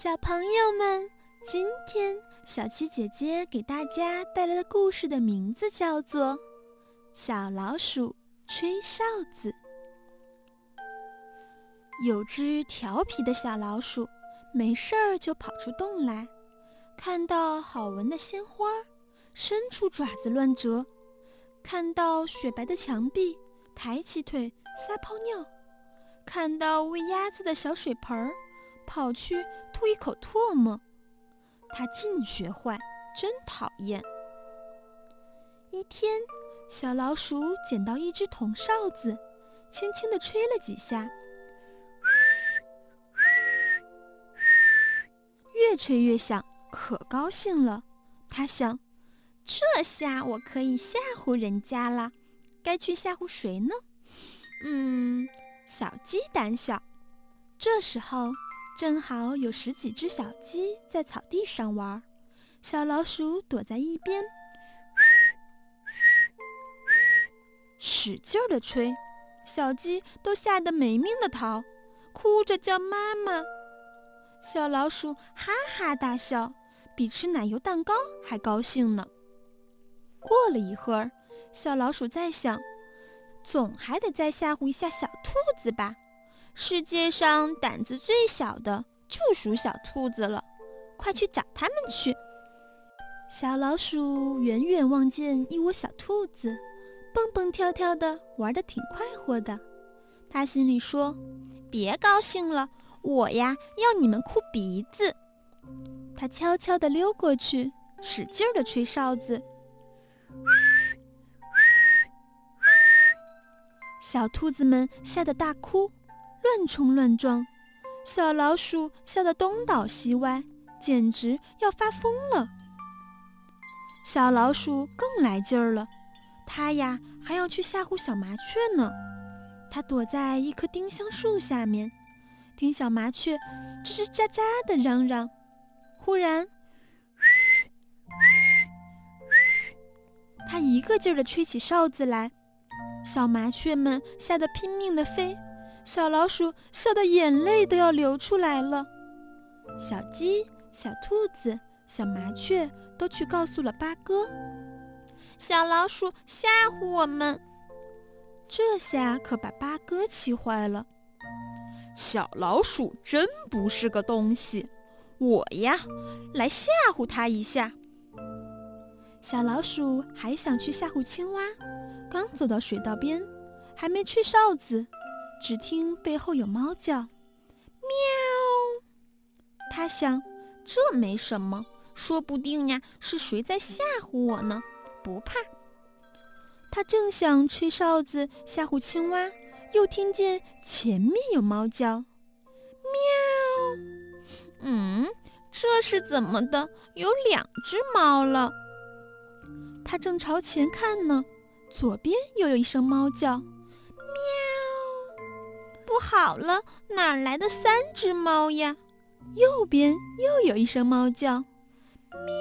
小朋友们，今天小七姐姐给大家带来的故事的名字叫做《小老鼠吹哨子》。有只调皮的小老鼠，没事儿就跑出洞来，看到好闻的鲜花，伸出爪子乱折；看到雪白的墙壁，抬起腿撒泡尿；看到喂鸭子的小水盆儿。跑去吐一口唾沫，他尽学坏，真讨厌。一天，小老鼠捡到一只铜哨子，轻轻地吹了几下，越吹越响，可高兴了。他想，这下我可以吓唬人家了。该去吓唬谁呢？嗯，小鸡胆小。这时候。正好有十几只小鸡在草地上玩，小老鼠躲在一边，使劲的吹，小鸡都吓得没命的逃，哭着叫妈妈。小老鼠哈哈大笑，比吃奶油蛋糕还高兴呢。过了一会儿，小老鼠在想，总还得再吓唬一下小兔子吧。世界上胆子最小的就属小兔子了，快去找他们去！小老鼠远远望见一窝小兔子，蹦蹦跳跳的玩得挺快活的。他心里说：“别高兴了，我呀要你们哭鼻子。”他悄悄地溜过去，使劲地吹哨子，小兔子们吓得大哭。乱冲乱撞，小老鼠吓得东倒西歪，简直要发疯了。小老鼠更来劲儿了，它呀还要去吓唬小麻雀呢。它躲在一棵丁香树下面，听小麻雀吱吱喳喳地嚷嚷。忽然，它一个劲儿地吹起哨子来，小麻雀们吓得拼命地飞。小老鼠笑得眼泪都要流出来了。小鸡、小兔子、小麻雀都去告诉了八哥。小老鼠吓唬我们，这下可把八哥气坏了。小老鼠真不是个东西，我呀，来吓唬它一下。小老鼠还想去吓唬青蛙，刚走到水道边，还没吹哨子。只听背后有猫叫，喵！他想，这没什么，说不定呀是谁在吓唬我呢，不怕。他正想吹哨子吓唬青蛙，又听见前面有猫叫，喵！嗯，这是怎么的？有两只猫了。他正朝前看呢，左边又有一声猫叫。好了，哪来的三只猫呀？右边又有一声猫叫，喵！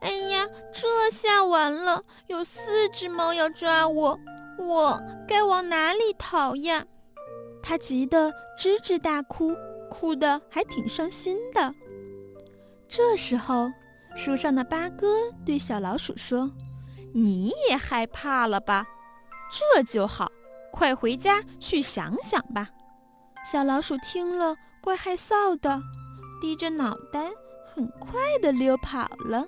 哎呀，这下完了，有四只猫要抓我，我该往哪里逃呀？他急得吱吱大哭，哭得还挺伤心的。这时候，树上的八哥对小老鼠说：“你也害怕了吧？这就好。”快回家去想想吧。小老鼠听了，怪害臊的，低着脑袋，很快的溜跑了。